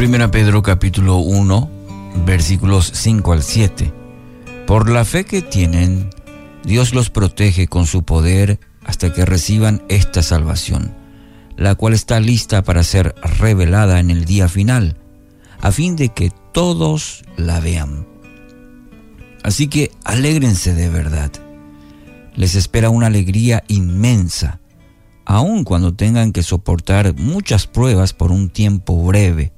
1 Pedro capítulo 1, versículos 5 al 7. Por la fe que tienen, Dios los protege con su poder hasta que reciban esta salvación, la cual está lista para ser revelada en el día final, a fin de que todos la vean. Así que alégrense de verdad. Les espera una alegría inmensa, aun cuando tengan que soportar muchas pruebas por un tiempo breve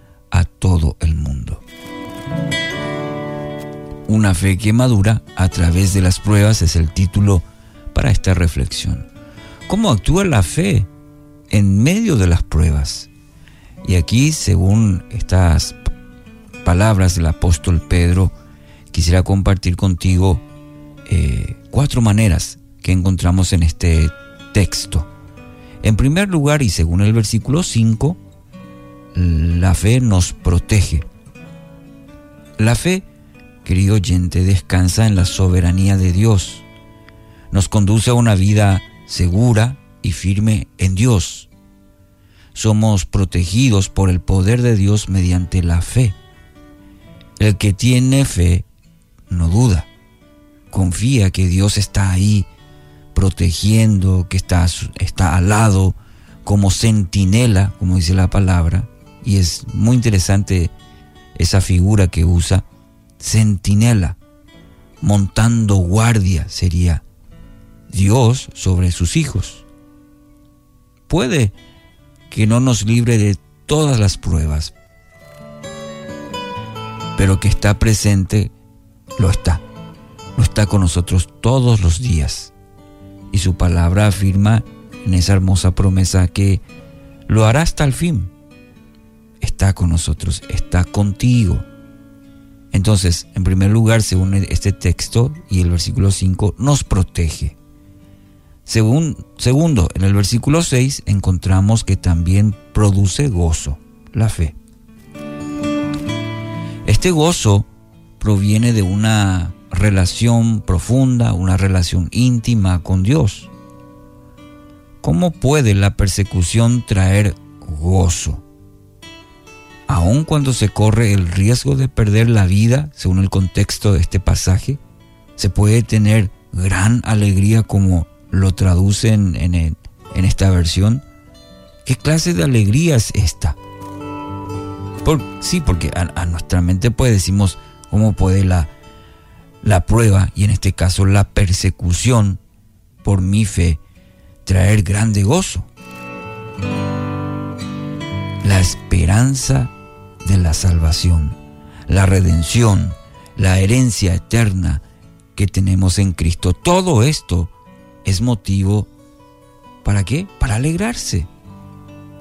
a todo el mundo. Una fe que madura a través de las pruebas es el título para esta reflexión. ¿Cómo actúa la fe en medio de las pruebas? Y aquí, según estas palabras del apóstol Pedro, quisiera compartir contigo eh, cuatro maneras que encontramos en este texto. En primer lugar, y según el versículo 5, la fe nos protege. La fe, querido oyente, descansa en la soberanía de Dios. Nos conduce a una vida segura y firme en Dios. Somos protegidos por el poder de Dios mediante la fe. El que tiene fe no duda, confía que Dios está ahí protegiendo, que está, está al lado como centinela, como dice la palabra, y es muy interesante esa figura que usa, centinela, montando guardia sería Dios sobre sus hijos. Puede que no nos libre de todas las pruebas, pero que está presente, lo está. Lo está con nosotros todos los días. Y su palabra afirma en esa hermosa promesa que lo hará hasta el fin está con nosotros, está contigo. Entonces, en primer lugar, según este texto y el versículo 5, nos protege. Segundo, en el versículo 6 encontramos que también produce gozo, la fe. Este gozo proviene de una relación profunda, una relación íntima con Dios. ¿Cómo puede la persecución traer gozo? Aun cuando se corre el riesgo de perder la vida, según el contexto de este pasaje, se puede tener gran alegría como lo traducen en, esta versión. ¿Qué clase de alegría es esta? sí, porque a, nuestra mente pues decimos cómo puede la, la prueba y en este caso la persecución por mi fe traer grande gozo. La esperanza de la salvación, la redención, la herencia eterna que tenemos en Cristo. Todo esto es motivo ¿para qué? Para alegrarse.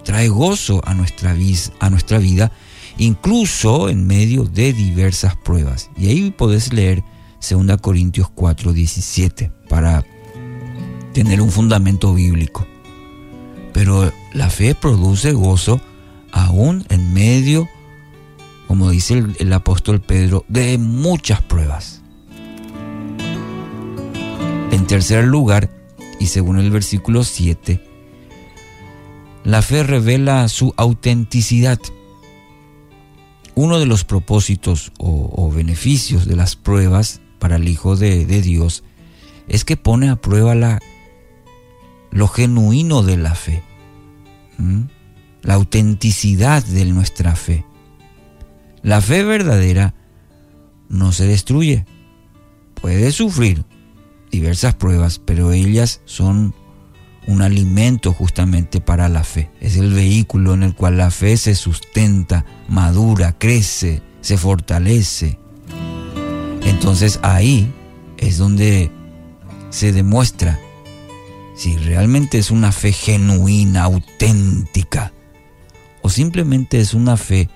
Trae gozo a nuestra, a nuestra vida, incluso en medio de diversas pruebas. Y ahí podés leer 2 Corintios 4, 17 para tener un fundamento bíblico. Pero la fe produce gozo aún en medio de como dice el, apóstol Pedro, de muchas pruebas. En tercer lugar, y según el versículo 7, la fe revela su autenticidad. Uno de los propósitos o, beneficios de las pruebas para el Hijo de, Dios es que pone a prueba lo genuino de la fe, la autenticidad de nuestra fe. La fe verdadera no se destruye. Puede sufrir diversas pruebas, pero ellas son un alimento justamente para la fe. Es el vehículo en el cual la fe se sustenta, madura, crece, se fortalece. Entonces ahí es donde se demuestra si realmente es una fe genuina, auténtica, o simplemente es una fe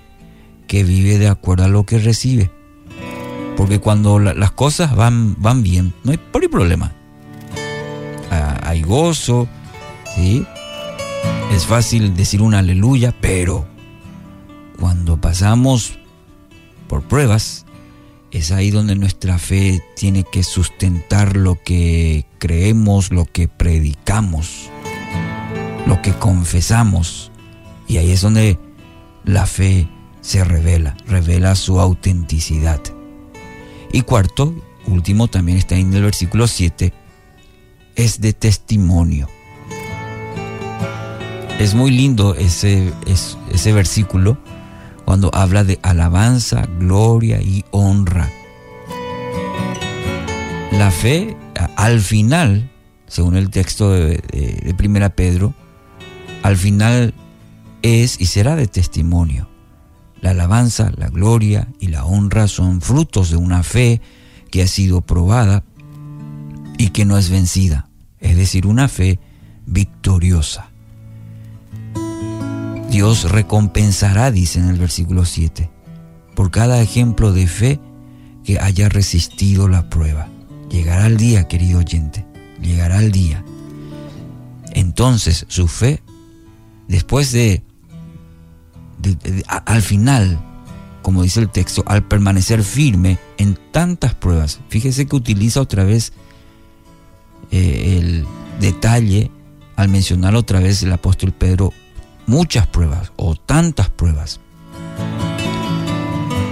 que vive de acuerdo a lo que recibe. Porque cuando las cosas van, van bien, no hay, problema. Ah, hay gozo, ¿sí? Es fácil decir un aleluya, pero cuando pasamos por pruebas, es ahí donde nuestra fe tiene que sustentar lo que creemos, lo que predicamos, lo que confesamos. Y ahí es donde la fe se revela, revela su autenticidad. Y cuarto, último, también está en el versículo 7, es de testimonio. Es muy lindo ese, ese versículo cuando habla de alabanza, gloria y honra. La fe, al final, según el texto de, de, Primera Pedro, al final es y será de testimonio. La alabanza, la gloria y la honra son frutos de una fe que ha sido probada y que no es vencida, es decir, una fe victoriosa. Dios recompensará, dice en el versículo 7, por cada ejemplo de fe que haya resistido la prueba. Llegará el día, querido oyente, llegará el día. Entonces su fe, después de al final, como dice el texto, al permanecer firme en tantas pruebas. Fíjese que utiliza otra vez eh, el detalle al mencionar otra vez el apóstol Pedro muchas pruebas o tantas pruebas.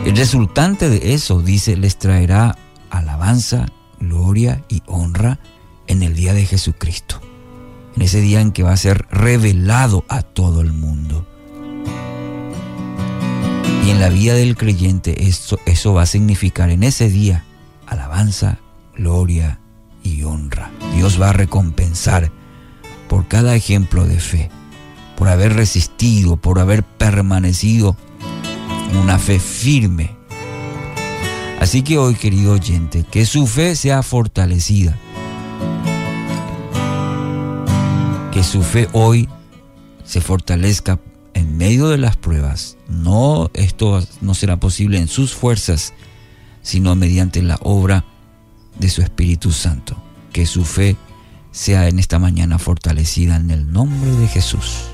El resultante de eso, dice, les traerá alabanza, gloria y honra en el día de Jesucristo. En ese día en que va a ser revelado a todo el mundo. En la vida del creyente eso, eso va a significar en ese día alabanza, gloria y honra. Dios va a recompensar por cada ejemplo de fe, por haber resistido, por haber permanecido una fe firme. Así que hoy, querido oyente, que su fe sea fortalecida. Que su fe hoy se fortalezca medio de las pruebas, no esto no será posible en sus fuerzas, sino mediante la obra de su Espíritu Santo. Que su fe sea en esta mañana fortalecida en el nombre de Jesús.